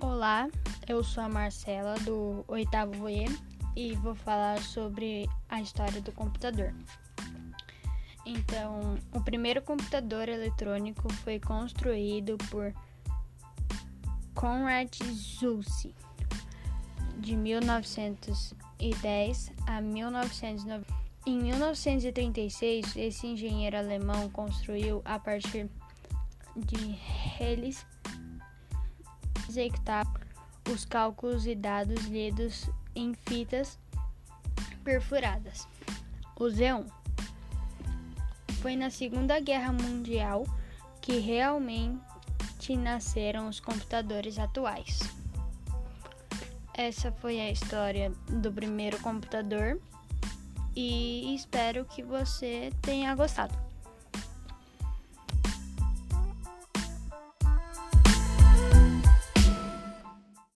Olá, eu sou a Marcela do oitavo E e vou falar sobre a história do computador. Então, o primeiro computador eletrônico foi construído por Konrad Zuse de 1910 a 1990. Em 1936, esse engenheiro alemão construiu a partir de hélices executar os cálculos e dados lidos em fitas perfuradas. O Z1 foi na Segunda Guerra Mundial que realmente nasceram os computadores atuais. Essa foi a história do primeiro computador e espero que você tenha gostado.